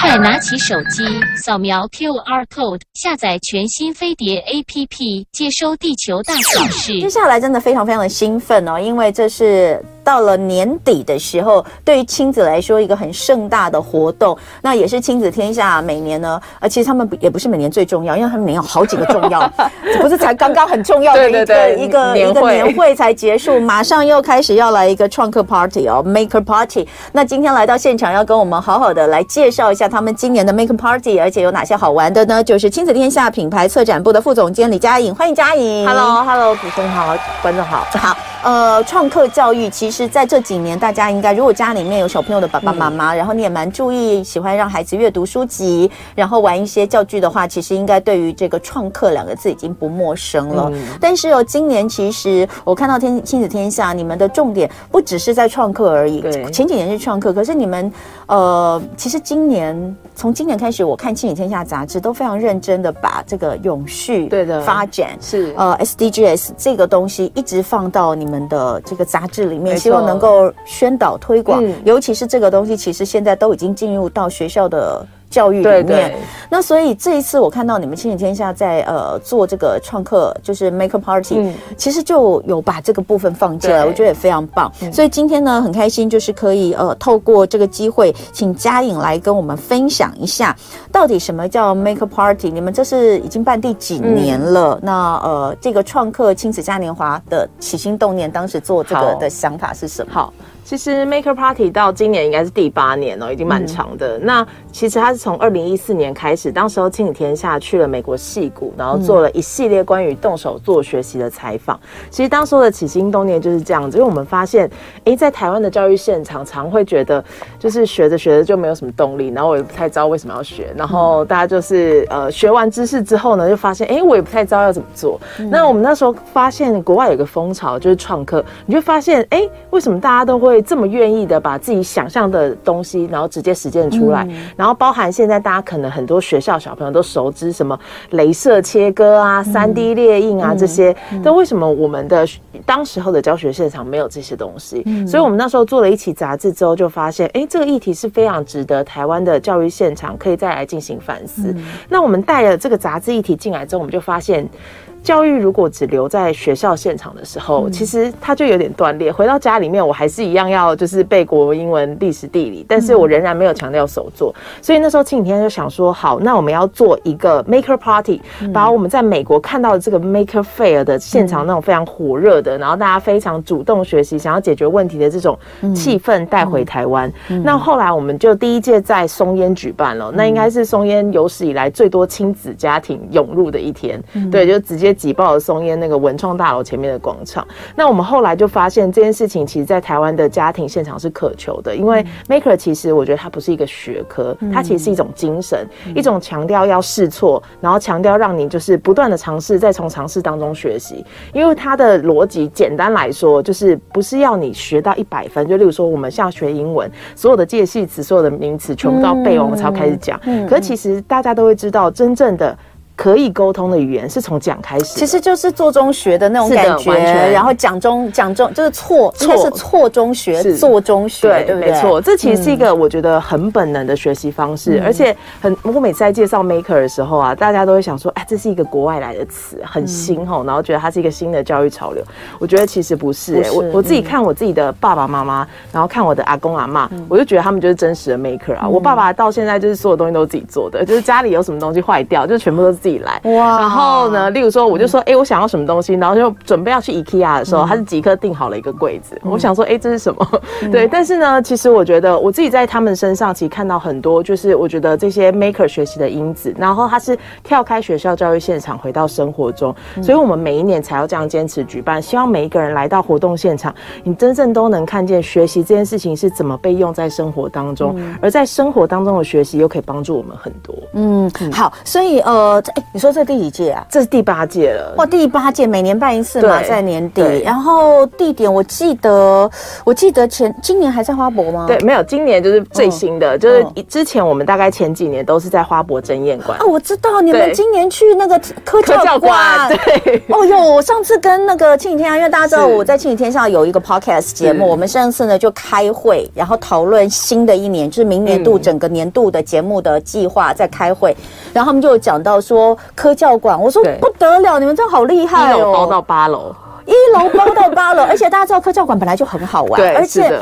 快拿起手机，扫描 QR code，下载全新飞碟 APP，接收地球大小事。接下来真的非常非常的兴奋哦，因为这是。到了年底的时候，对于亲子来说，一个很盛大的活动，那也是亲子天下每年呢，呃，其实他们也不是每年最重要，因为他们每年有好几个重要，不是才刚刚很重要的一个一个一个年会才结束，马上又开始要来一个创客 party 哦，Maker Party。那今天来到现场，要跟我们好好的来介绍一下他们今年的 Maker Party，而且有哪些好玩的呢？就是亲子天下品牌策展部的副总监李佳颖，欢迎佳颖。Hello，Hello，主持人好，观众好，好。呃，创客教育其实在这几年，大家应该如果家里面有小朋友的爸爸妈妈，嗯、然后你也蛮注意，喜欢让孩子阅读书籍，然后玩一些教具的话，其实应该对于这个创客两个字已经不陌生了。嗯、但是哦，今年其实我看到天亲子天下，你们的重点不只是在创客而已。对，前几年是创客，可是你们呃，其实今年从今年开始，我看亲子天下杂志都非常认真的把这个永续对的发展是呃 SDGs 这个东西一直放到你们。的这个杂志里面，希望能够宣导推广，嗯、尤其是这个东西，其实现在都已经进入到学校的。教育里面，对对，那所以这一次我看到你们亲子天下在呃做这个创客，就是 Maker Party，嗯，其实就有把这个部分放进来，我觉得也非常棒。嗯、所以今天呢，很开心，就是可以呃透过这个机会，请嘉颖来跟我们分享一下，到底什么叫 Maker Party？你们这是已经办第几年了？嗯、那呃，这个创客亲子嘉年华的起心动念，当时做这个的想法是什么？好。其实 Maker Party 到今年应该是第八年了，已经蛮长的。嗯、那其实它是从二零一四年开始，当时候亲子天下去了美国戏谷，然后做了一系列关于动手做学习的采访。其实当时候的起心动念就是这样子，因为我们发现，哎，在台湾的教育现场，常会觉得就是学着学着就没有什么动力，然后我也不太知道为什么要学，然后大家就是呃学完知识之后呢，就发现，哎，我也不太知道要怎么做。嗯、那我们那时候发现国外有个风潮就是创客，你就发现，哎，为什么大家都会这么愿意的把自己想象的东西，然后直接实践出来，嗯、然后包含现在大家可能很多学校小朋友都熟知什么镭射切割啊、三 D 列印啊这些，但为什么我们的当时候的教学现场没有这些东西？嗯、所以我们那时候做了一期杂志之后，就发现，哎，这个议题是非常值得台湾的教育现场可以再来进行反思。嗯、那我们带了这个杂志议题进来之后，我们就发现。教育如果只留在学校现场的时候，其实它就有点断裂。回到家里面，我还是一样要就是背国文、英文、历史、地理，但是我仍然没有强调手作。所以那时候亲子天就想说，好，那我们要做一个 Maker Party，把我们在美国看到的这个 Maker Fair 的现场那种非常火热的，然后大家非常主动学习、想要解决问题的这种气氛带回台湾。那后来我们就第一届在松烟举办了，那应该是松烟有史以来最多亲子家庭涌入的一天。对，就直接。挤爆了松烟那个文创大楼前面的广场。那我们后来就发现这件事情，其实，在台湾的家庭现场是渴求的。因为 Maker 其实我觉得它不是一个学科，它其实是一种精神，一种强调要试错，然后强调让你就是不断的尝试，再从尝试当中学习。因为它的逻辑简单来说，就是不是要你学到一百分。就例如说，我们像学英文，所有的介系词、所有的名词全部都要背完，我们才要开始讲。可是其实大家都会知道，真正的。可以沟通的语言是从讲开始，其实就是做中学的那种感觉，然后讲中讲中就是错，错。是错中学，做中学，对对，没错。这其实是一个我觉得很本能的学习方式，而且很，我每次在介绍 Maker 的时候啊，大家都会想说，哎，这是一个国外来的词，很新吼，然后觉得它是一个新的教育潮流。我觉得其实不是，哎，我我自己看我自己的爸爸妈妈，然后看我的阿公阿嬷，我就觉得他们就是真实的 Maker 啊。我爸爸到现在就是所有东西都是自己做的，就是家里有什么东西坏掉，就全部都是。自己来哇，然后呢，例如说，我就说，哎、欸，我想要什么东西，然后就准备要去 IKEA 的时候，嗯、他是即刻订好了一个柜子。嗯、我想说，哎、欸，这是什么？嗯、对，但是呢，其实我觉得我自己在他们身上，其实看到很多，就是我觉得这些 maker 学习的因子。然后他是跳开学校教育现场，回到生活中，嗯、所以我们每一年才要这样坚持举办，希望每一个人来到活动现场，你真正都能看见学习这件事情是怎么被用在生活当中，嗯、而在生活当中的学习又可以帮助我们很多。嗯，好，所以呃。哎，你说这第几届啊？这是第八届了。哇，第八届每年办一次嘛，在年底。然后地点我记得，我记得前今年还在花博吗？对，没有，今年就是最新的，就是之前我们大概前几年都是在花博争艳馆。哦，我知道你们今年去那个科教馆。对。哦哟，我上次跟那个亲子天下，因为大家知道我在亲子天下有一个 podcast 节目，我们上次呢就开会，然后讨论新的一年，就是明年度整个年度的节目的计划，在开会，然后他们就讲到说科教馆，我说不得了，你们真好厉害哦，一楼包到八楼，一楼包到八楼，而且大家知道科教馆本来就很好玩，对，而且。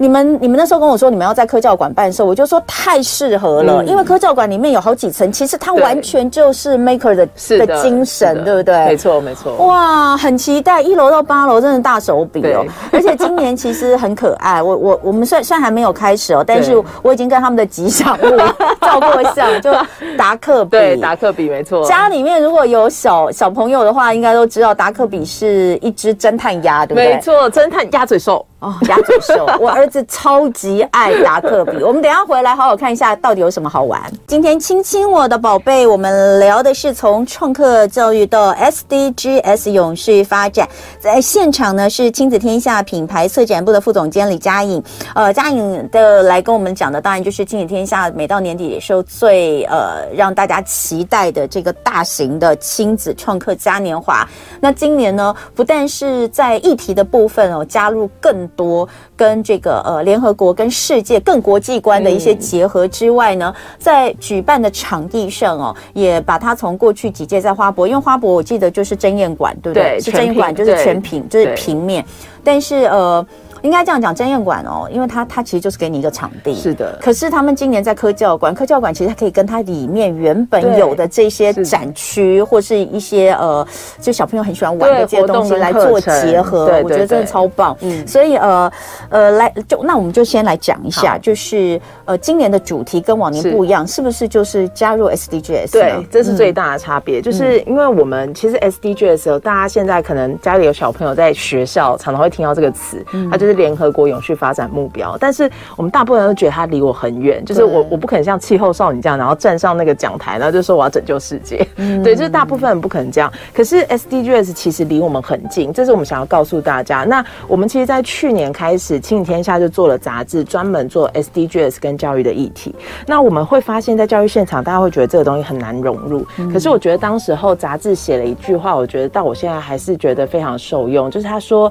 你们你们那时候跟我说你们要在科教馆办事，我就说太适合了，嗯、因为科教馆里面有好几层，其实它完全就是 Maker 的的，的精神，对不对？没错没错。哇，很期待一楼到八楼，真的大手笔哦！而且今年其实很可爱，我我我们虽然虽然还没有开始哦，但是我已经跟他们的吉祥物照过相，就达克比，对，达克比没错。家里面如果有小小朋友的话，应该都知道达克比是一只侦探鸭，对不对？没错，侦探鸭嘴兽。哦，鸭嘴兽，我儿子超级爱达克比。我们等一下回来好好看一下，到底有什么好玩。今天亲亲我的宝贝，我们聊的是从创客教育到 SDGs 永续发展。在现场呢是亲子天下品牌策展部的副总监李佳颖。呃，佳颖的来跟我们讲的，当然就是亲子天下每到年底的时候最呃让大家期待的这个大型的亲子创客嘉年华。那今年呢，不但是在议题的部分哦，加入更多跟这个呃联合国跟世界更国际观的一些结合之外呢，嗯、在举办的场地上哦，也把它从过去几届在花博，因为花博我记得就是争艳馆，对不对？对，是争艳馆，就是全屏，就是平面，但是呃。应该这样讲，争艳馆哦，因为它它其实就是给你一个场地，是的。可是他们今年在科教馆，科教馆其实它可以跟它里面原本有的这些展区，或是一些呃，就小朋友很喜欢玩的这些东西来做结合，我觉得真的超棒。嗯，所以呃呃，来就那我们就先来讲一下，就是呃今年的主题跟往年不一样，是不是就是加入 SDGs？对，这是最大的差别，就是因为我们其实 SDGs 大家现在可能家里有小朋友在学校常常会听到这个词，它就是。是联合国永续发展目标，但是我们大部分人都觉得它离我很远，就是我我不可能像气候少女这样，然后站上那个讲台，然后就说我要拯救世界。嗯、对，就是大部分人不可能这样。可是 SDGs 其实离我们很近，这是我们想要告诉大家。那我们其实，在去年开始，亲子天下就做了杂志，专门做 SDGs 跟教育的议题。那我们会发现，在教育现场，大家会觉得这个东西很难融入。可是我觉得当时候杂志写了一句话，我觉得到我现在还是觉得非常受用，就是他说。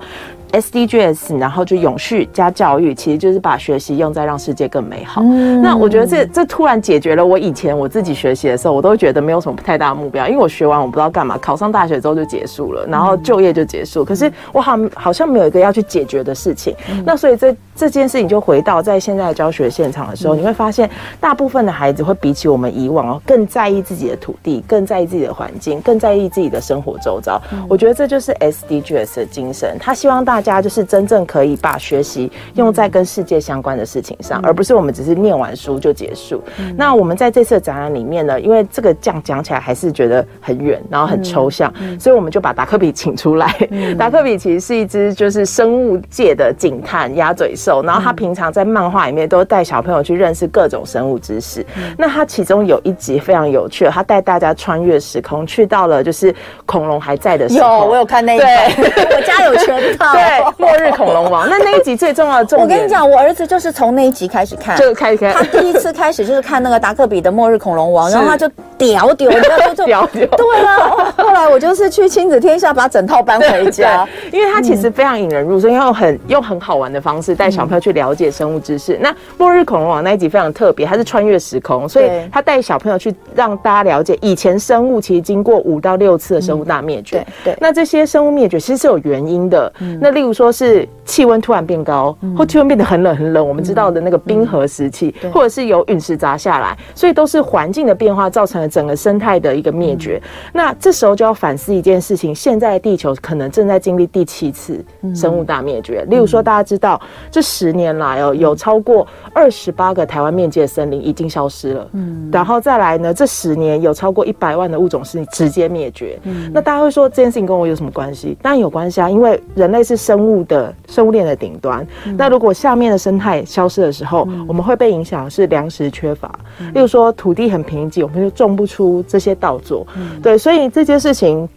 SDGs，然后就永续加教育，其实就是把学习用在让世界更美好。嗯、那我觉得这这突然解决了我以前我自己学习的时候，我都觉得没有什么太大的目标，因为我学完我不知道干嘛，考上大学之后就结束了，然后就业就结束。可是我好好像没有一个要去解决的事情。嗯、那所以这这件事情就回到在现在的教学现场的时候，嗯、你会发现大部分的孩子会比起我们以往哦更在意自己的土地，更在意自己的环境，更在意自己的生活周遭。嗯、我觉得这就是 SDGs 的精神，他希望大。大家就是真正可以把学习用在跟世界相关的事情上，而不是我们只是念完书就结束。那我们在这次的展览里面呢，因为这个讲讲起来还是觉得很远，然后很抽象，所以我们就把达克比请出来。达克比其实是一只就是生物界的警探鸭嘴兽，然后他平常在漫画里面都带小朋友去认识各种生物知识。那他其中有一集非常有趣，他带大家穿越时空，去到了就是恐龙还在的时候。有，我有看那一集，我家有全套。末日恐龙王，那那一集最重要的重点，我跟你讲，我儿子就是从那一集开始看，就开始看。他第一次开始就是看那个达克比的末日恐龙王，然后他就屌屌，你知道就 屌屌。对啊，后来我就是去亲子天下把整套搬回家，因为它其实非常引人入胜，用很用很好玩的方式带小朋友去了解生物知识。那末日恐龙王那一集非常特别，它是穿越时空，所以他带小朋友去让大家了解以前生物其实经过五到六次的生物大灭绝。对，那这些生物灭绝其实是有原因的。那例如说。是气温突然变高，或气温变得很冷很冷，我们知道的那个冰河时期，或者是有陨石砸下来，所以都是环境的变化造成了整个生态的一个灭绝。那这时候就要反思一件事情：现在地球可能正在经历第七次生物大灭绝。例如说，大家知道这十年来哦，有超过二十八个台湾面积的森林已经消失了。嗯，然后再来呢，这十年有超过一百万的物种是直接灭绝。嗯，那大家会说这件事情跟我有什么关系？当然有关系啊，因为人类是生物的。生物链的顶端。嗯、那如果下面的生态消失的时候，嗯、我们会被影响是粮食缺乏。嗯、例如说土地很贫瘠，我们就种不出这些稻作。嗯、对，所以这件事情。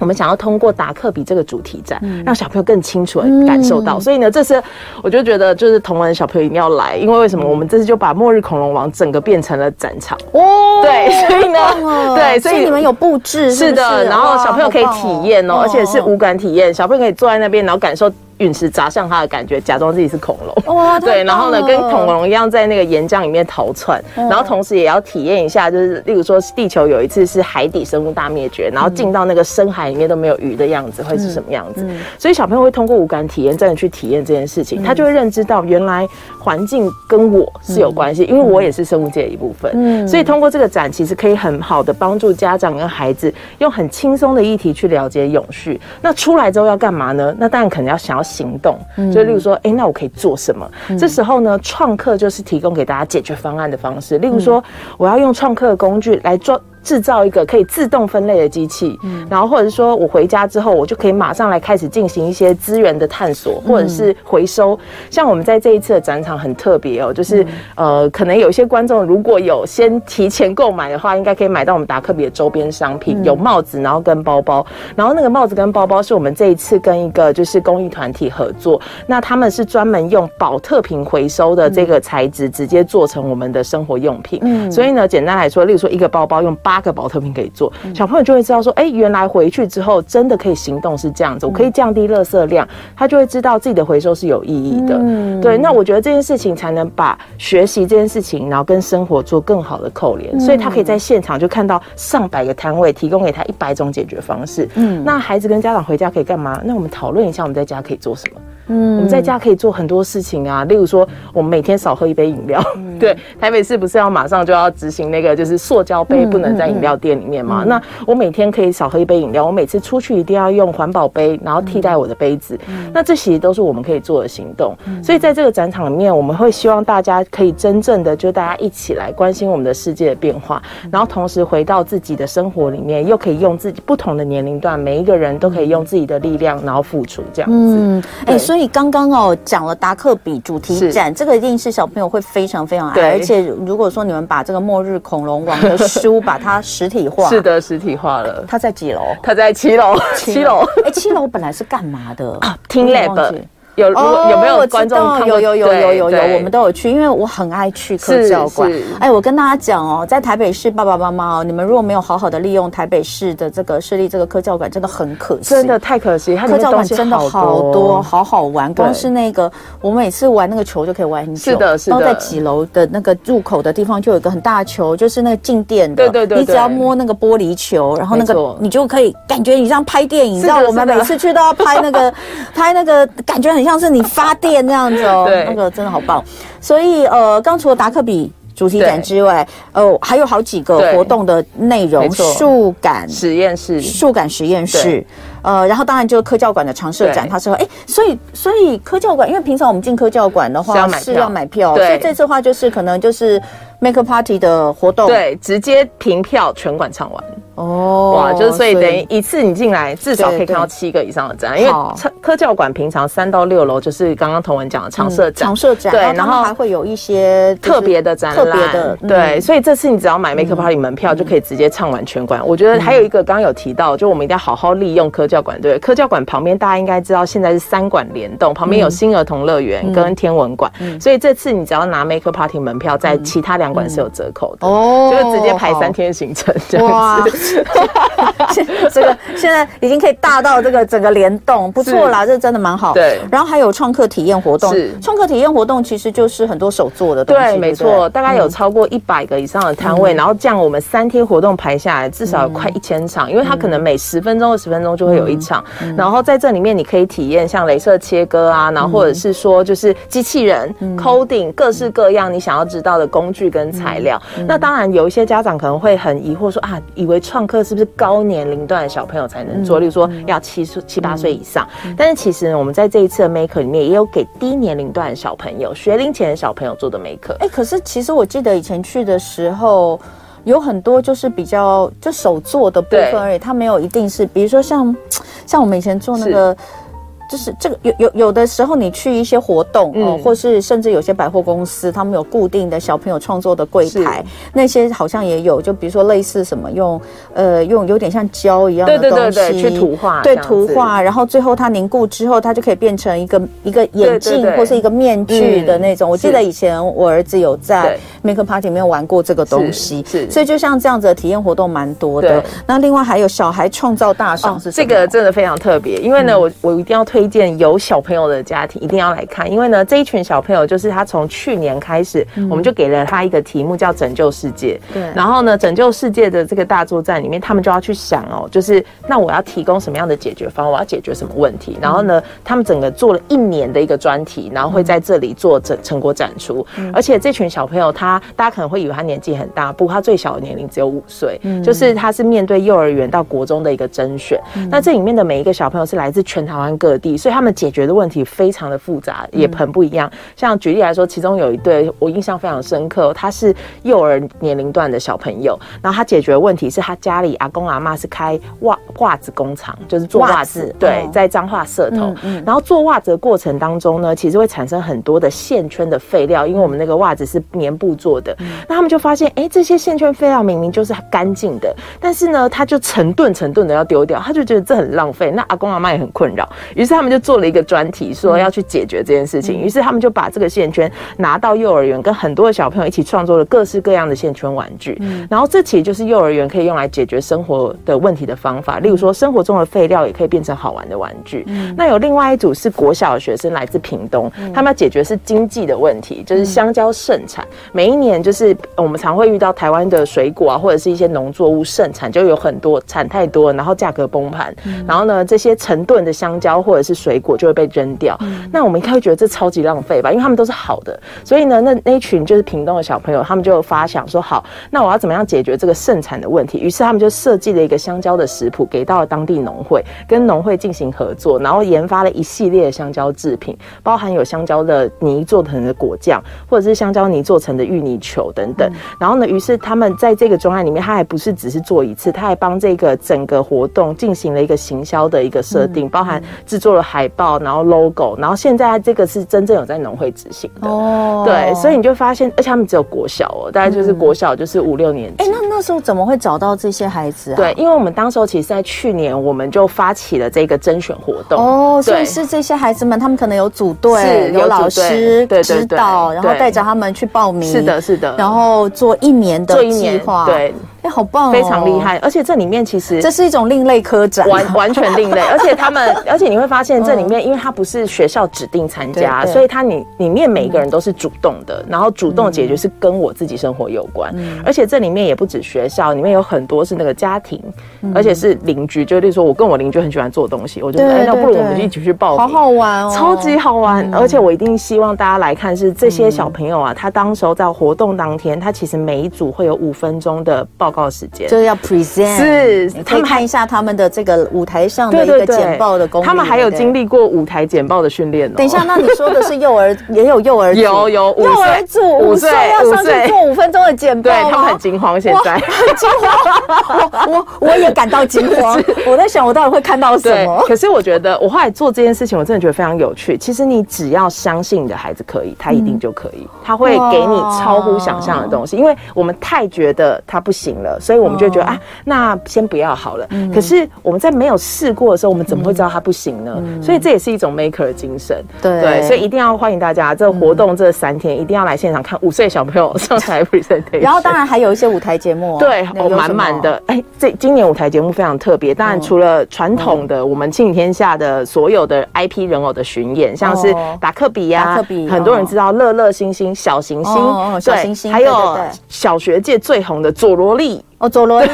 我们想要通过达克比这个主题展，嗯、让小朋友更清楚的感受到。嗯、所以呢，这次我就觉得，就是同文的小朋友一定要来，因为为什么？我们这次就把末日恐龙王整个变成了展场哦。对，所以呢，对，所以你们有布置是，是的，然后小朋友可以体验哦，哦而且是无感体验，小朋友可以坐在那边，然后感受。陨石砸向他的感觉，假装自己是恐龙，哇，对，然后呢，跟恐龙一样在那个岩浆里面逃窜，然后同时也要体验一下，就是例如说地球有一次是海底生物大灭绝，然后进到那个深海里面都没有鱼的样子，会是什么样子？所以小朋友会通过五感体验，真的去体验这件事情，他就会认知到原来环境跟我是有关系，因为我也是生物界的一部分。嗯，所以通过这个展，其实可以很好的帮助家长跟孩子用很轻松的议题去了解永续。那出来之后要干嘛呢？那当然可能要想要。行动，就例如说，哎，那我可以做什么？嗯、这时候呢，创客就是提供给大家解决方案的方式。例如说，我要用创客的工具来做。制造一个可以自动分类的机器，嗯，然后或者是说我回家之后，我就可以马上来开始进行一些资源的探索，或者是回收。像我们在这一次的展场很特别哦，就是呃，可能有一些观众如果有先提前购买的话，应该可以买到我们达克比的周边商品，有帽子，然后跟包包。然后那个帽子跟包包是我们这一次跟一个就是公益团体合作，那他们是专门用保特瓶回收的这个材质，直接做成我们的生活用品。嗯，所以呢，简单来说，例如说一个包包用八。八个保特瓶可以做，小朋友就会知道说，哎，原来回去之后真的可以行动是这样子，我可以降低垃圾量，他就会知道自己的回收是有意义的。嗯，对，那我觉得这件事情才能把学习这件事情，然后跟生活做更好的扣连，所以他可以在现场就看到上百个摊位，提供给他一百种解决方式。嗯，那孩子跟家长回家可以干嘛？那我们讨论一下，我们在家可以做什么？嗯，我们在家可以做很多事情啊，例如说，我们每天少喝一杯饮料。嗯、对，台北市不是要马上就要执行那个，就是塑胶杯不能在饮料店里面嘛？那我每天可以少喝一杯饮料，我每次出去一定要用环保杯，然后替代我的杯子。嗯、那这些都是我们可以做的行动。嗯、所以在这个展场里面，我们会希望大家可以真正的就大家一起来关心我们的世界的变化，然后同时回到自己的生活里面，又可以用自己不同的年龄段，每一个人都可以用自己的力量，然后付出这样子。嗯，哎、欸，所以。所以刚刚哦讲了达克比主题展，这个一定是小朋友会非常非常爱。而且如果说你们把这个末日恐龙王的书把它实体化，是的，实体化了。它在几楼？它在七楼。七楼。哎，七楼本来是干嘛的？啊，TeamLab。有有没有观众？有有有有有有，我们都有去，因为我很爱去科教馆。哎，我跟大家讲哦，在台北市爸爸妈妈哦，你们如果没有好好的利用台北市的这个设立这个科教馆，真的很可惜，真的太可惜。科教馆真的好多，好好玩。光是那个，我每次玩那个球就可以玩很久。是的，是的。然后在几楼的那个入口的地方，就有一个很大的球，就是那个静电的。对对对。你只要摸那个玻璃球，然后那个你就可以感觉你像拍电影，你知道我们每次去都要拍那个 拍那个，感觉很。像是你发电那样子哦，那个真的好棒。所以呃，刚除了达克比主题展之外，对。呃，还有好几个活动的内容，数感。实验室、数感实验室，呃，然后当然就是科教馆的常设展，对。他说，哎，所以所以科教馆，因为平常我们进科教馆的话是要买票，对。所以这次的话就是可能就是 Make a Party 的活动，对，直接凭票全馆唱完。哦，哇，就是所以等于一次你进来至少可以看到七个以上的展，因为科教馆平常三到六楼就是刚刚同文讲的常设展，常设展，对，然后还会有一些特别的展览，特别的，对，所以这次你只要买 Maker Party 门票就可以直接唱完全馆。我觉得还有一个刚刚有提到，就我们一定要好好利用科教馆，对，科教馆旁边大家应该知道现在是三馆联动，旁边有新儿童乐园跟天文馆，所以这次你只要拿 Maker Party 门票，在其他两馆是有折扣的，哦，就是直接排三天行程这样子。这个现在已经可以大到这个整个联动，不错啦，这真的蛮好。对，然后还有创客体验活动，是。创客体验活动其实就是很多手做的东西，对，没错，大概有超过一百个以上的摊位，然后这样我们三天活动排下来，至少有快一千场，因为它可能每十分钟、二十分钟就会有一场，然后在这里面你可以体验像镭射切割啊，然后或者是说就是机器人 coding 各式各样你想要知道的工具跟材料。那当然有一些家长可能会很疑惑说啊，以为创课是不是高年龄段的小朋友才能做？例如说要七岁、七八岁以上。但是其实呢，我们在这一次的 Maker 里面也有给低年龄段的小朋友、学龄前的小朋友做的 Maker。哎，可是其实我记得以前去的时候，有很多就是比较就手做的部分而已，它没有一定是，比如说像像我们以前做那个。就是这个有有有的时候你去一些活动哦、或是甚至有些百货公司，他们有固定的小朋友创作的柜台，那些好像也有，就比如说类似什么用呃用有点像胶一样的东西，对对对对，去涂画，对涂画，然后最后它凝固之后，它就可以变成一个一个眼镜或是一个面具的那种。嗯、我记得以前我儿子有在 Maker Party 没有玩过这个东西，是，是所以就像这样子的体验活动蛮多的。那另外还有小孩创造大赏是？这个真的非常特别，因为呢，我我一定要推荐有小朋友的家庭一定要来看，因为呢，这一群小朋友就是他从去年开始，我们就给了他一个题目叫拯救世界。对，然后呢，拯救世界的这个大作战里面，他们就要去想哦，就是那我要提供什么样的解决方案？我要解决什么问题？然后呢，他们整个做了一年的一个专题，然后会在这里做成成果展出。而且这群小朋友，他大家可能会以为他年纪很大，不过他最小的年龄只有五岁，就是他是面对幼儿园到国中的一个甄选。那这里面的每一个小朋友是来自全台湾各地，所以他们解决的问题非常的复杂，也很不一样。像举例来说，其中有一对我印象非常深刻，他是幼儿年龄段的小朋友，然后他解决的问题是他家里阿公阿妈是开袜袜子工厂，就是做袜子，对，在彰化社头。然后做袜子的过程当中呢，其实会产生很多的线圈的废料，因为我们那个袜子是棉布做的，那他们就发现，哎，这些线圈废料明明就是干净的，但是呢，他就成吨成吨的要丢掉，他就觉得这很浪费。那阿公阿妈也很困扰，于是他们就做了一个专题，说要去解决这件事情。于是他们就把这个线圈拿到幼儿园，跟很多的小朋友一起创作了各式各样的线圈玩具。然后这其实就是幼儿园可以用来解决生活的问题的方法，例如说生活中的废料也可以变成好玩的玩具。那有另外一组是国小的学生来自屏东，他们要解决是经济的问题，就是香蕉盛产，每一年就是我们常会遇到台湾的水果啊，或者是一些农作物盛产，就有很多产太多，然后价格崩盘，然后呢，这些成吨的香蕉或者是水果就会被扔掉。嗯、那我们应该会觉得这超级浪费吧？因为他们都是好的，所以呢，那那一群就是屏东的小朋友，他们就发想说，好，那我要怎么样解决这个盛产的问题？于是他们就设计了一个香蕉的食谱，给到了当地农会，跟农会进行合作，然后研发了一系列的香蕉制品，包含有香蕉的泥做成的果酱，或者是香蕉泥做成的芋泥球等等。嗯、然后呢，于是他们在这个专案里面，他还不是只是做一次，他还帮这个整个活动进行了一个行销的一个设定，包含制作了海报，然后 logo，然后现在这个是真正有在农会执行的。哦，对，所以你就发现，而且他们只有国小哦，大概就是国小就是五六年级。哎、欸，那那时候怎么会找到这些孩子啊？对，因为我们当时候其实在去年我们就发起了这个甄选活动。哦，所以是这些孩子们，他们可能有组队，有老师指导，然后带着他们去报名。是的，是的，然后做一年的计划。对。哎，好棒哦！非常厉害，而且这里面其实这是一种另类科展，完 完全另类。而且他们，而且你会发现这里面，因为他不是学校指定参加，所以他里里面每一个人都是主动的，然后主动解决是跟我自己生活有关。而且这里面也不止学校，里面有很多是那个家庭，而且是邻居。就例如说，我跟我邻居很喜欢做东西，我就哎，那不如我们就一起去报名，好好玩哦，超级好玩。而且我一定希望大家来看，是这些小朋友啊，他当时候在活动当天，他其实每一组会有五分钟的报告时间。就是要 present 是，你可以看一下他们的这个舞台上的一个简报的功能。他们还有经历过舞台简报的训练。等一下，那你说的是幼儿，也有幼儿，有有幼儿组五岁要上去做五分钟的简报，对他们很惊慌，现在 很惊慌。我我也感到惊慌，我在想我到底会看到什么。可是我觉得我后来做这件事情，我真的觉得非常有趣。其实你只要相信你的孩子可以，他一定就可以，他会给你超乎想象的东西。因为我们太觉得他不行了，所以我们就觉得啊，那先不要好了。嗯、可是我们在没有试过的时候，我们怎么会知道它不行呢？嗯、所以这也是一种 maker 的精神。对对，所以一定要欢迎大家，这个活动这三天一定要来现场看五岁小朋友上台 presentation。然后当然还有一些舞台节目、哦，对，哦，满满的。哎，这今年舞台节目非常特别。当然除了传统的我们庆天下的所有的 IP 人偶的巡演，像是达克比呀，达克比，很多人知道乐乐星星、小行星，小行星，还有小学界最红的佐罗力。哦，佐罗力，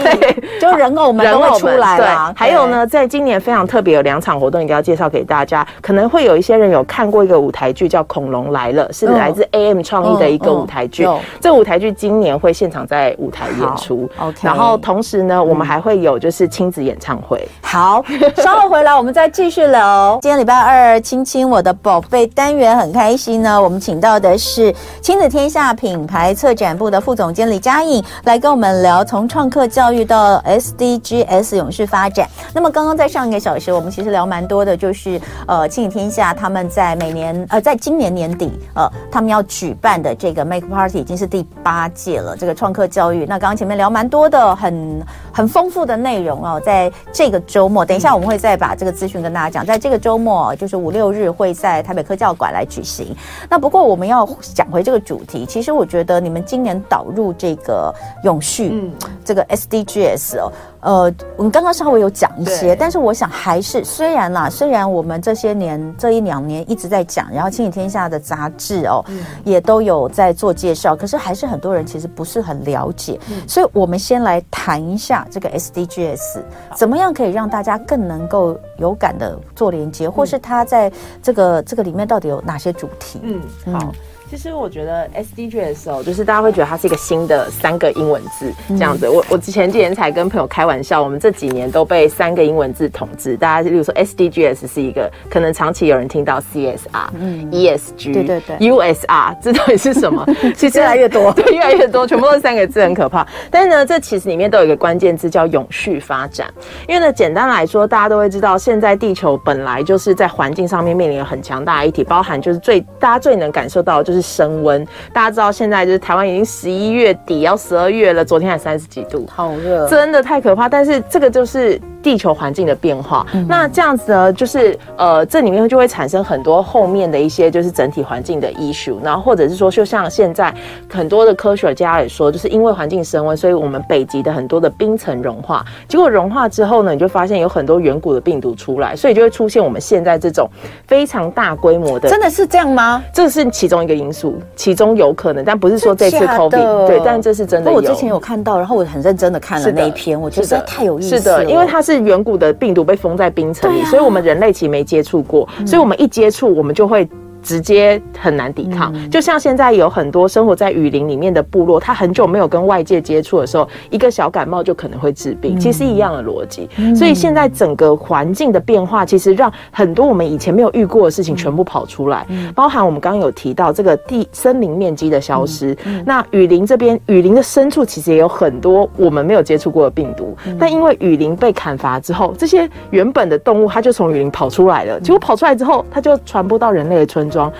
就人偶们都会出来了。还有呢，在今年非常特别，有两场活动一定要介绍给大家。可能会有一些人有看过一个舞台剧叫《恐龙来了》，是来自 AM 创意的一个舞台剧。这个舞台剧今年会现场在舞台演出。OK，然后同时呢，我们还会有就是亲子演唱会。好，稍后回来我们再继续聊。今天礼拜二，亲亲我的宝贝单元很开心呢。我们请到的是亲子天下品牌策展部的副总监李佳颖来跟我们聊从。创客教育到 SDGs 永续发展。那么刚刚在上一个小时，我们其实聊蛮多的，就是呃，亲子天下他们在每年呃，在今年年底呃，他们要举办的这个 Make Party 已经是第八届了。这个创客教育，那刚刚前面聊蛮多的，很很丰富的内容哦。在这个周末，等一下我们会再把这个资讯跟大家讲。在这个周末，就是五六日会在台北科教馆来举行。那不过我们要讲回这个主题，其实我觉得你们今年导入这个永续，嗯，这个 SDGs 哦。呃，我们刚刚稍微有讲一些，但是我想还是虽然啦，虽然我们这些年这一两年一直在讲，然后亲子天下的杂志哦，嗯、也都有在做介绍，可是还是很多人其实不是很了解，嗯、所以我们先来谈一下这个 SDGs，怎么样可以让大家更能够有感的做连接，或是它在这个这个里面到底有哪些主题？嗯，好。其实我觉得 SDGs 哦，就是大家会觉得它是一个新的三个英文字这样子。我我之前几年才跟朋友开玩笑，我们这几年都被三个英文字统治。大家例如说 SDGs 是一个，可能长期有人听到 CSR、嗯、ESG，对对对，USR，这到底是什么？其实越来越多，对，越来越多，全部都是三个字，很可怕。但是呢，这其实里面都有一个关键字叫永续发展。因为呢，简单来说，大家都会知道，现在地球本来就是在环境上面面临了很强大的议题，包含就是最大家最能感受到的就是。升温，大家知道现在就是台湾已经十一月底要十二月了，昨天还三十几度，好热，真的太可怕。但是这个就是。地球环境的变化，嗯、那这样子呢，就是呃，这里面就会产生很多后面的一些就是整体环境的 issue，然后或者是说，就像现在很多的科学家也说，就是因为环境升温，所以我们北极的很多的冰层融化，结果融化之后呢，你就发现有很多远古的病毒出来，所以就会出现我们现在这种非常大规模的。真的是这样吗？这是其中一个因素，其中有可能，但不是说这次 COVID，对，但这是真的有。我之前有看到，然后我很认真的看了那一篇，我觉得实在太有意思了。是的，因为它是。是远古的病毒被封在冰层里，啊、所以我们人类其实没接触过，嗯、所以我们一接触，我们就会。直接很难抵抗，就像现在有很多生活在雨林里面的部落，他很久没有跟外界接触的时候，一个小感冒就可能会治病，其实一样的逻辑。所以现在整个环境的变化，其实让很多我们以前没有遇过的事情全部跑出来，包含我们刚刚有提到这个地森林面积的消失，那雨林这边雨林的深处其实也有很多我们没有接触过的病毒，但因为雨林被砍伐之后，这些原本的动物它就从雨林跑出来了，结果跑出来之后，它就传播到人类的村装。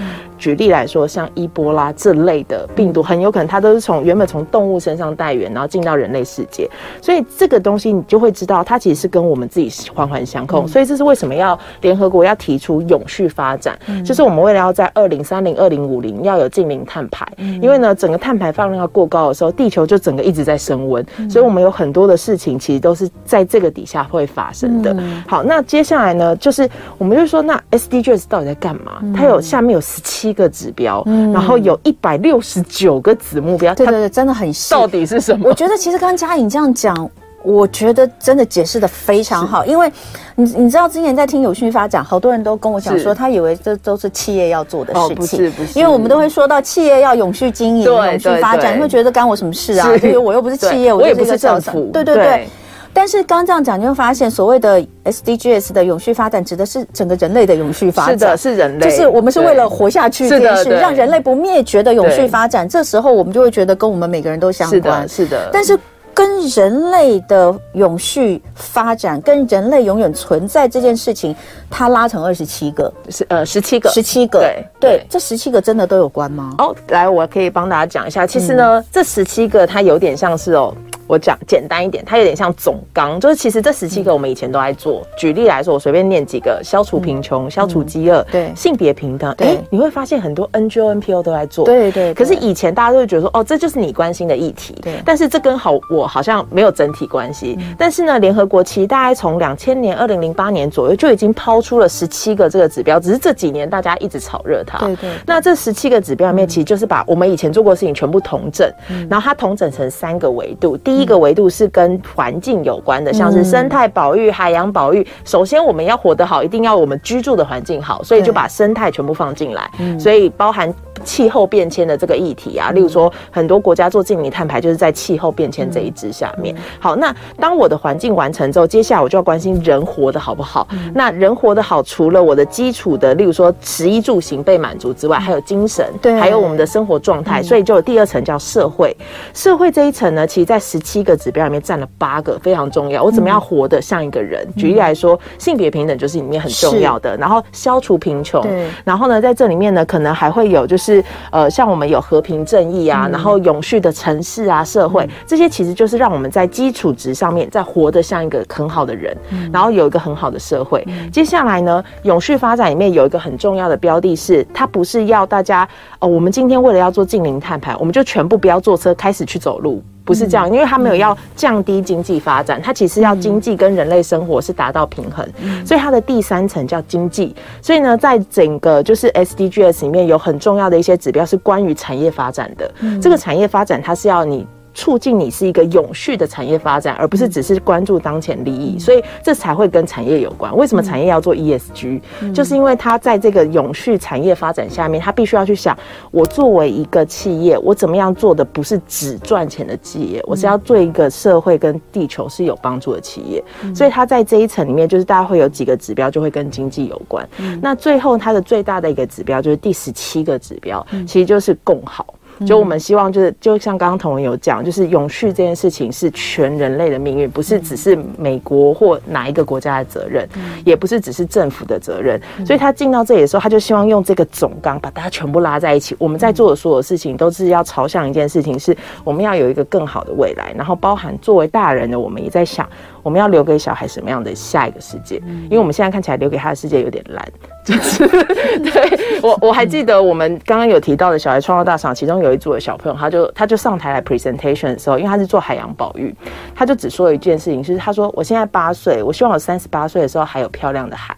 举例来说，像伊波拉这类的病毒，很有可能它都是从原本从动物身上带源，然后进到人类世界。所以这个东西你就会知道，它其实是跟我们自己环环相扣。所以这是为什么要联合国要提出永续发展，就是我们为了要在二零三零、二零五零要有净零碳排。因为呢，整个碳排放量要过高的时候，地球就整个一直在升温。所以我们有很多的事情其实都是在这个底下会发生的。好，那接下来呢，就是我们就说，那 SDGs 到底在干嘛？它有下面有十七个指标，嗯、然后有一百六十九个子目标。对对对，真的很细。到底是什么？我觉得其实刚刚嘉颖这样讲，我觉得真的解释的非常好。因为你你知道，之前在听永续发展，好多人都跟我讲说，他以为这都是企业要做的事情。哦、不是不是，因为我们都会说到企业要永续经营、永续发展，你会觉得干我什么事啊？是因为我又不是企业，我也不是政府。对对对。对但是刚刚这样讲，你会发现所谓的 SDGs 的永续发展，指的是整个人类的永续发展。是的，是人类，就是我们是为了活下去这件事，让人类不灭绝的永续发展。这时候我们就会觉得跟我们每个人都相关。是的，是的。但是跟人类的永续发展，跟人类永远存在这件事情，它拉成二十七个，是呃十七个，十七个。对对，这十七个真的都有关吗？哦，来，我可以帮大家讲一下。其实呢，这十七个它有点像是哦。我讲简单一点，它有点像总纲，就是其实这十七个我们以前都在做。嗯、举例来说，我随便念几个：消除贫穷、嗯、消除饥饿、对性别平等。哎、欸，你会发现很多 NGO、NPO 都在做。对，对对。可是以前大家都会觉得说，哦，这就是你关心的议题。对。但是这跟好我好像没有整体关系。嗯、但是呢，联合国其实大概从两千年、二零零八年左右就已经抛出了十七个这个指标，只是这几年大家一直炒热它。对对。那这十七个指标里面，其实就是把我们以前做过的事情全部统整，嗯、然后它统整成三个维度。第一个维度是跟环境有关的，像是生态保育、海洋保育。首先，我们要活得好，一定要我们居住的环境好，所以就把生态全部放进来。所以包含气候变迁的这个议题啊，例如说很多国家做净零碳排，就是在气候变迁这一支下面。好，那当我的环境完成之后，接下来我就要关心人活得好不好。那人活得好，除了我的基础的，例如说食衣住行被满足之外，还有精神，对，还有我们的生活状态。所以就有第二层叫社会。社会这一层呢，其实在十七个指标里面占了八个，非常重要。我怎么样活得像一个人？举例来说，性别平等就是里面很重要的。然后消除贫穷，对。然后呢，在这里面呢，可能还会有就是呃，像我们有和平正义啊，然后永续的城市啊，社会这些其实就是让我们在基础值上面再活得像一个很好的人，然后有一个很好的社会。接下来呢，永续发展里面有一个很重要的标的是，它不是要大家哦，我们今天为了要做近零碳排，我们就全部不要坐车，开始去走路。不是这样，因为它没有要降低经济发展，它其实要经济跟人类生活是达到平衡，所以它的第三层叫经济。所以呢，在整个就是 SDGs 里面有很重要的一些指标是关于产业发展的。这个产业发展它是要你。促进你是一个永续的产业发展，而不是只是关注当前利益，所以这才会跟产业有关。为什么产业要做 ESG？就是因为它在这个永续产业发展下面，它必须要去想，我作为一个企业，我怎么样做的不是只赚钱的企业，我是要做一个社会跟地球是有帮助的企业。所以它在这一层里面，就是大家会有几个指标，就会跟经济有关。那最后它的最大的一个指标就是第十七个指标，其实就是共好。就我们希望，就是就像刚刚同仁有讲，就是永续这件事情是全人类的命运，不是只是美国或哪一个国家的责任，也不是只是政府的责任。所以他进到这里的时候，他就希望用这个总纲把大家全部拉在一起。我们在做的所有事情，都是要朝向一件事情，是我们要有一个更好的未来。然后包含作为大人的我们，也在想。我们要留给小孩什么样的下一个世界？因为我们现在看起来留给他的世界有点烂，就 是对我我还记得我们刚刚有提到的小孩创造大赏，其中有一组的小朋友，他就他就上台来 presentation 的时候，因为他是做海洋保育，他就只说了一件事情，就是他说我现在八岁，我希望我三十八岁的时候还有漂亮的海。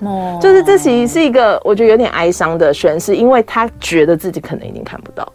哦，就是这其实是一个我觉得有点哀伤的宣誓，因为他觉得自己可能已经看不到。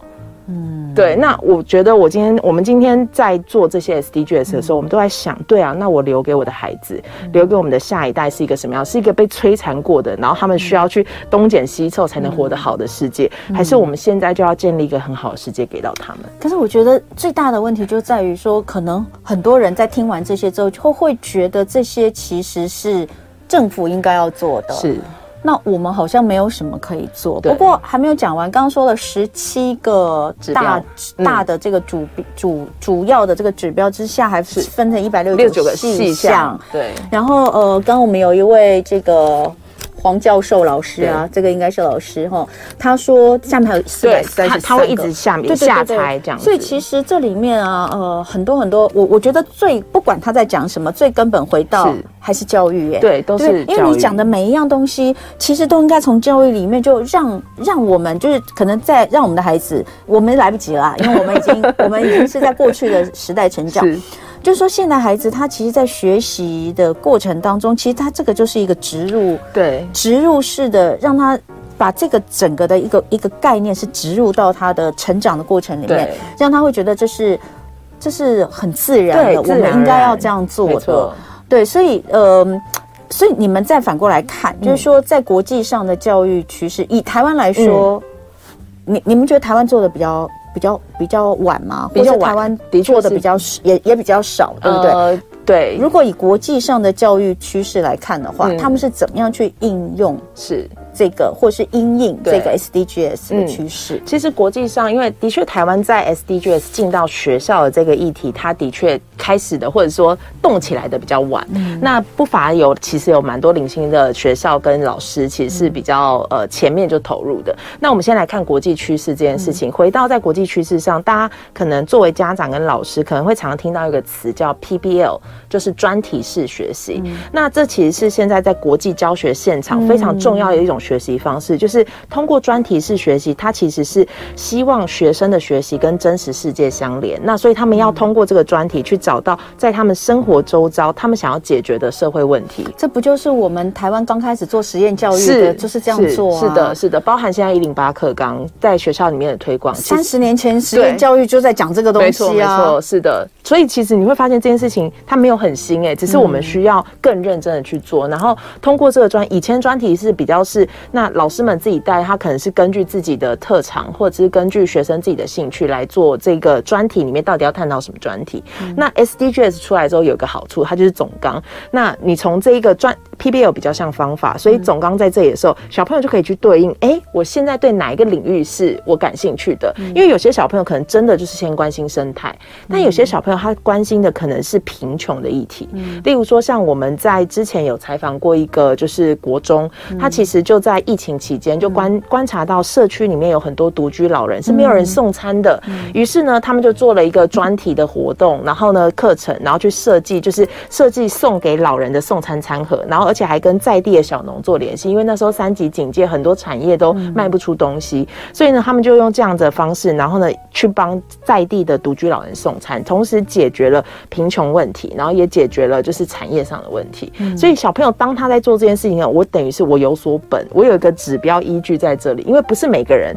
嗯，对，那我觉得我今天我们今天在做这些 SDGs 的时候，我们都在想，对啊，那我留给我的孩子，留给我们的下一代是一个什么样？是一个被摧残过的，然后他们需要去东捡西凑才能活得好的世界，还是我们现在就要建立一个很好的世界给到他们？可是我觉得最大的问题就在于说，可能很多人在听完这些之后，就会觉得这些其实是政府应该要做的。是。那我们好像没有什么可以做，不过还没有讲完。刚刚说了十七个大大的这个主主主要的这个指标之下，还是分成一百六十九个细项。对，然后呃，刚刚我们有一位这个。黄教授老师啊，这个应该是老师哈。他说下面还有四百三十他会一直下面下猜这样。所以其实这里面啊，呃，很多很多，我我觉得最不管他在讲什么，最根本回到还是教育耶。对，都是因为你讲的每一样东西，其实都应该从教育里面就让让我们就是可能在让我们的孩子，我们来不及了，因为我们已经 我们已经是在过去的时代成长。就是说，现在孩子他其实，在学习的过程当中，其实他这个就是一个植入，对，植入式的，让他把这个整个的一个一个概念是植入到他的成长的过程里面，让他会觉得这是这是很自然的，我们应该要这样做的，对，所以呃，所以你们再反过来看，就是说，在国际上的教育趋势，以台湾来说，你你们觉得台湾做的比较？比较比较晚吗？比较晚，台湾做的比较也也比较少，对不对？呃，对。如果以国际上的教育趋势来看的话，嗯，他们是怎么样去应用？是。这个或是因应这个 SDGs 的趋势，嗯，其实国际上，因为的确台湾在 SDGs 进到学校的这个议题，它的确开始的或者说动起来的比较晚。嗯，那不乏有其实有蛮多领先的学校跟老师，其实是比较呃前面就投入的。那我们先来看国际趋势这件事情。回到在国际趋势上，大家可能作为家长跟老师，可能会常常听到一个词叫 PBL，就是专题式学习。那这其实是现在在国际教学现场非常重要的一种。学习方式就是通过专题式学习，它其实是希望学生的学习跟真实世界相连。那所以他们要通过这个专题去找到在他们生活周遭他们想要解决的社会问题。这不就是我们台湾刚开始做实验教育的，就是这样做啊？是的，是的，包含现在一零八课纲在学校里面的推广。三十年前实验教育就在讲这个东西啊，没错，没错，是的。所以其实你会发现这件事情它没有很新哎、欸，只是我们需要更认真的去做。然后通过这个专，以前专题是比较是那老师们自己带，他可能是根据自己的特长，或者是根据学生自己的兴趣来做这个专题里面到底要探讨什么专题。那 SDGs 出来之后有个好处，它就是总纲。那你从这一个专 PBL 比较像方法，所以总纲在这里的时候，小朋友就可以去对应。哎，我现在对哪一个领域是我感兴趣的？因为有些小朋友可能真的就是先关心生态，但有些小朋友他关心的可能是贫穷的议题。例如说，像我们在之前有采访过一个，就是国中，他其实就在疫情期间就观观察到社区里面有很多独居老人是没有人送餐的，于是呢，他们就做了一个专题的活动，然后呢课程，然后去设计就是设计送给老人的送餐餐盒，然后而且还跟在地的小农做联系，因为那时候三级警戒，很多产业都卖不出东西，所以呢，他们就用这样的方式，然后呢去帮在地的独居老人送餐，同时解决了贫穷问题，然后也解决了就是产业上的问题。所以小朋友当他在做这件事情呢，我等于是我有所本，我有一个指标依据在这里，因为不是每个人。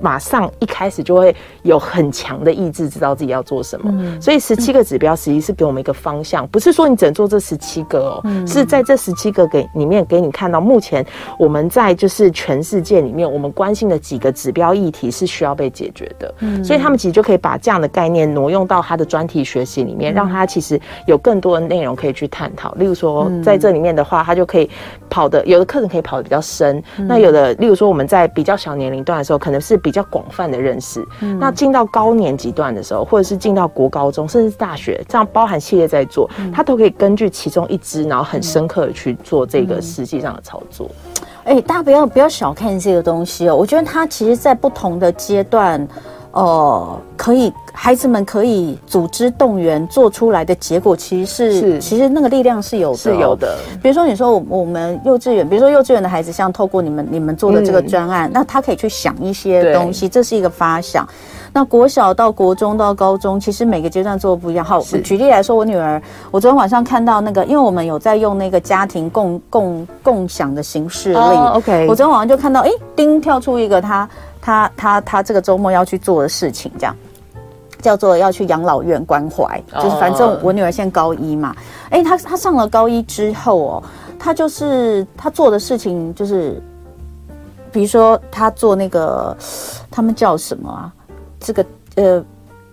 马上一开始就会有很强的意志，知道自己要做什么。嗯、所以十七个指标实际是给我们一个方向，不是说你只能做这十七个哦，嗯、是在这十七个给里面给你看到，目前我们在就是全世界里面我们关心的几个指标议题是需要被解决的。嗯、所以他们其实就可以把这样的概念挪用到他的专题学习里面，嗯、让他其实有更多的内容可以去探讨。例如说，在这里面的话，他就可以跑的有的课程可以跑的比较深，嗯、那有的例如说我们在比较小年龄段的时候，可能是比比较广泛的认识，嗯、那进到高年级段的时候，或者是进到国高中，甚至是大学，这样包含系列在做，嗯、他都可以根据其中一支，然后很深刻的去做这个实际上的操作。哎、嗯欸，大家不要不要小看这个东西哦，我觉得他其实在不同的阶段。哦、呃，可以，孩子们可以组织动员做出来的结果，其实是，是其实那个力量是有的，是有的。比如说，你说我们幼稚园，比如说幼稚园的孩子，像透过你们你们做的这个专案，嗯、那他可以去想一些东西，这是一个发想。那国小到国中到高中，其实每个阶段做的不一样。好，是举例来说，我女儿，我昨天晚上看到那个，因为我们有在用那个家庭共共共享的形式力。Oh, OK。我昨天晚上就看到，哎，丁跳出一个他。他他他这个周末要去做的事情，这样叫做要去养老院关怀，就是反正我女儿现在高一嘛，哎，她她上了高一之后哦，她就是她做的事情就是，比如说她做那个他们叫什么啊？这个呃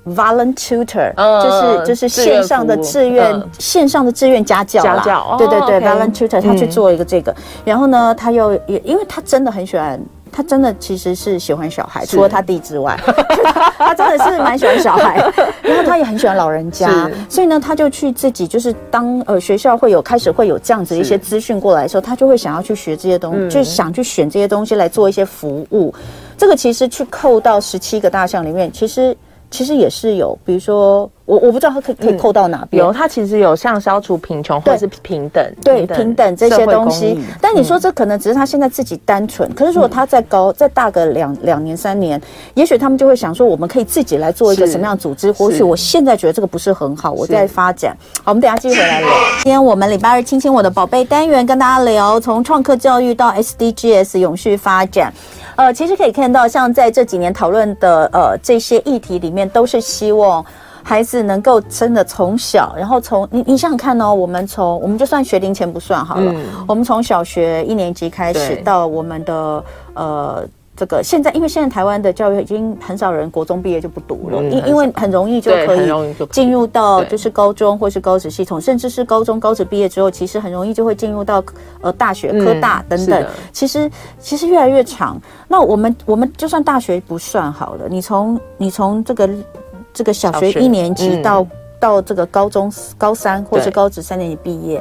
，volunteer，就是就是线上的志愿线上的志愿家教啦，家教，对对对，volunteer，她去做一个这个，然后呢，她又也因为她真的很喜欢。他真的其实是喜欢小孩，除了他弟之外，他真的是蛮喜欢小孩。然后他也很喜欢老人家，所以呢，他就去自己就是当呃学校会有开始会有这样子一些资讯过来的时候，他就会想要去学这些东西，就想去选这些东西来做一些服务。这个其实去扣到十七个大项里面，其实。其实也是有，比如说我我不知道他可以可以扣到哪边。有，他其实有像消除贫穷或者是平等，对平等这些东西。但你说这可能只是他现在自己单纯，可是如果他再高再大个两两年三年，也许他们就会想说，我们可以自己来做一个什么样的组织？或许我现在觉得这个不是很好，我在发展。好，我们等下继续回来聊。今天我们礼拜二亲亲我的宝贝单元跟大家聊，从创客教育到 SDGs 永续发展。呃，其实可以看到，像在这几年讨论的呃这些议题里面，都是希望孩子能够真的从小，然后从你你想想看哦，我们从我们就算学龄前不算好了，嗯、我们从小学一年级开始到我们的呃。这个现在，因为现在台湾的教育已经很少人国中毕业就不读了，因、嗯、因为很容易就可以进入到就是高中或是高职系统，甚至是高中高职毕业之后，其实很容易就会进入到呃大学、科大等等。嗯、其实其实越来越长。那我们我们就算大学不算好了，你从你从这个这个小学一年级到、嗯、到这个高中高三或是高职三年级毕业。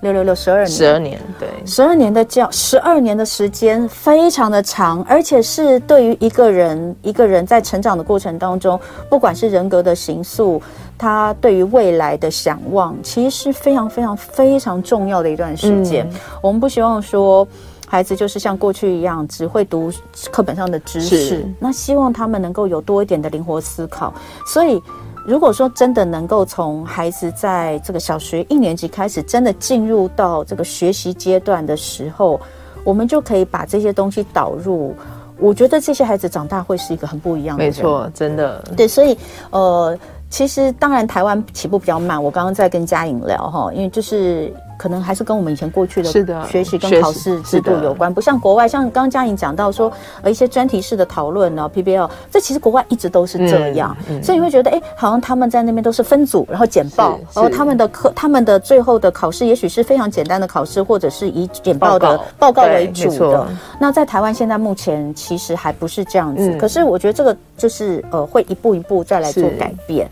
六六六十二年，十二年，对，十二年的教，十二年的时间非常的长，而且是对于一个人一个人在成长的过程当中，不管是人格的形塑，他对于未来的想望，其实是非常非常非常重要的一段时间。嗯、我们不希望说孩子就是像过去一样只会读课本上的知识，那希望他们能够有多一点的灵活思考，所以。如果说真的能够从孩子在这个小学一年级开始，真的进入到这个学习阶段的时候，我们就可以把这些东西导入。我觉得这些孩子长大会是一个很不一样的。没错，真的。对，所以呃，其实当然台湾起步比较慢，我刚刚在跟佳颖聊哈，因为就是。可能还是跟我们以前过去的学习跟考试制度有关，不像国外，像刚刚嘉颖讲到说，呃，一些专题式的讨论呢，PBL，这其实国外一直都是这样，嗯。嗯、所以你会觉得，哎，好像他们在那边都是分组，然后简报，然后他们的课，他们的最后的考试也许是非常简单的考试，或者是以简报的报告。为主的。那在台湾现在目前其实还不是这样子，嗯、可是我觉得这个就是呃，会一步一步再来做改变。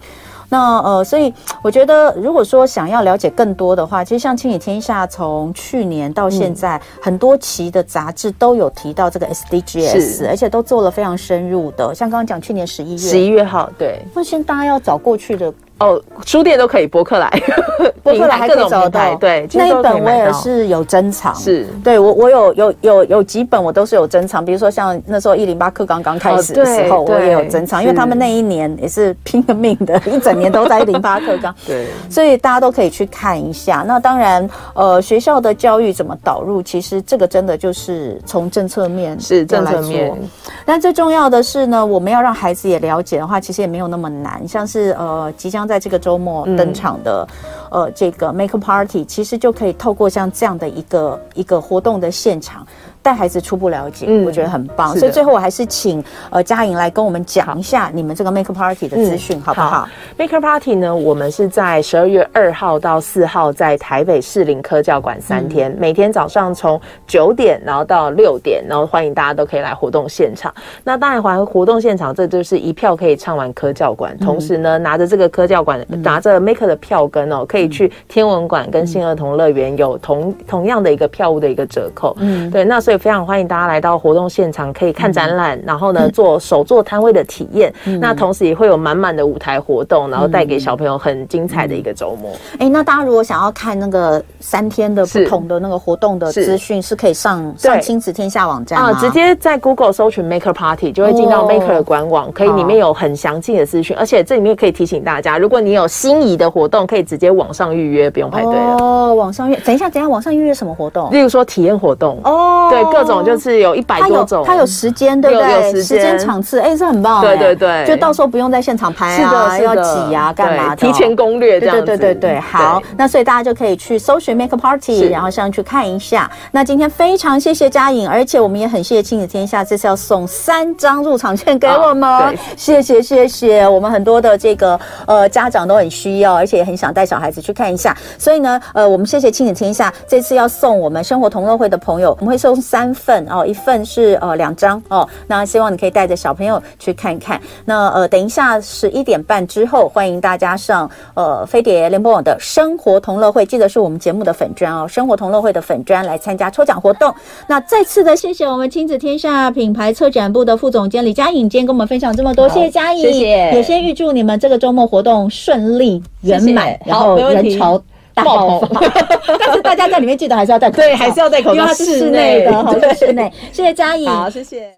那呃，所以我觉得，如果说想要了解更多的话，其实像《亲子天下》从去年到现在，嗯、很多期的杂志都有提到这个 SDGs，是而且都做了非常深入的。像刚刚讲去年十一月，十一月号，对。那现在大家要找过去的。哦，书店都可以，博客来，博客来还可以找到。对，那一本我也是有珍藏。是，对我我有有有有几本我都是有珍藏，比如说像那时候一零八课刚刚开始的时候，我也有珍藏，因为他们那一年也是拼了命的，一整年都在一零八课刚。对，所以大家都可以去看一下。那当然，呃，学校的教育怎么导入，其实这个真的就是从政策面是政策面。但最重要的是呢，我们要让孩子也了解的话，其实也没有那么难。像是呃，即将在这个周末登场的，嗯、呃，这个 Maker Party，其实就可以透过像这样的一个一个活动的现场。带孩子初步了解，嗯、我觉得很棒。所以最后我还是请呃嘉颖来跟我们讲一下你们这个 Maker Party 的资讯，嗯、好不好，好？Maker Party 呢，我们是在十二月二号到四号在台北士林科教馆三天，嗯、每天早上从九点然后到六点，然后欢迎大家都可以来活动现场。那当然，还活动现场这就是一票可以唱完科教馆，嗯、同时呢拿着这个科教馆、嗯、拿着 Maker 的票根哦，可以去天文馆跟新儿童乐园有同同样的一个票务的一个折扣。嗯，对，那所以。非常欢迎大家来到活动现场，可以看展览，嗯、然后呢做手作摊位的体验。嗯、那同时也会有满满的舞台活动，然后带给小朋友很精彩的一个周末。哎、那大家如果想要看那个三天的不同的那个活动的资讯，是，可以上上亲子天下网站啊，直接在 Google 搜寻 Maker Party 就会进到 Maker 的官网，哦、可以里面有很详尽的资讯，而且这里面可以提醒大家，如果你有心仪的活动，可以直接网上预约，不用排队了。哦，网上预，等一下，等一下，网上预约什么活动？例如说体验活动。哦，对，各种。就是有一百多种，它有时间，对不对？时间。场次，哎，这很棒，对对对，就到时候不用在现场拍啊，要挤啊，干嘛？提前攻略这样子，对对对对，好，那所以大家就可以去搜寻 Make a Party，然后上去看一下。那今天非常谢谢佳颖，而且我们也很谢谢亲子天下这次要送三张入场券给我们，谢谢谢谢，我们很多的这个呃家长都很需要，而且也很想带小孩子去看一下，所以呢，呃，我们谢谢亲子天下这次要送我们生活同乐会的朋友，我们会送三份。哦，一份是呃两张哦，那希望你可以带着小朋友去看看。那呃，等一下十一点半之后，欢迎大家上呃飞碟联播网的生活同乐会，记得是我们节目的粉砖哦，生活同乐会的粉砖来参加抽奖活动。那再次的谢谢我们亲子天下品牌策展部的副总监李佳颖，今天跟我们分享这么多，谢谢佳颖，谢谢。也先预祝你们这个周末活动顺利圆满，然后人潮。爆发，但是大家在里面记得还是要戴口罩，对，还是要戴口罩，因为它是室内的，好，是室内。谢谢佳颖，好，谢谢。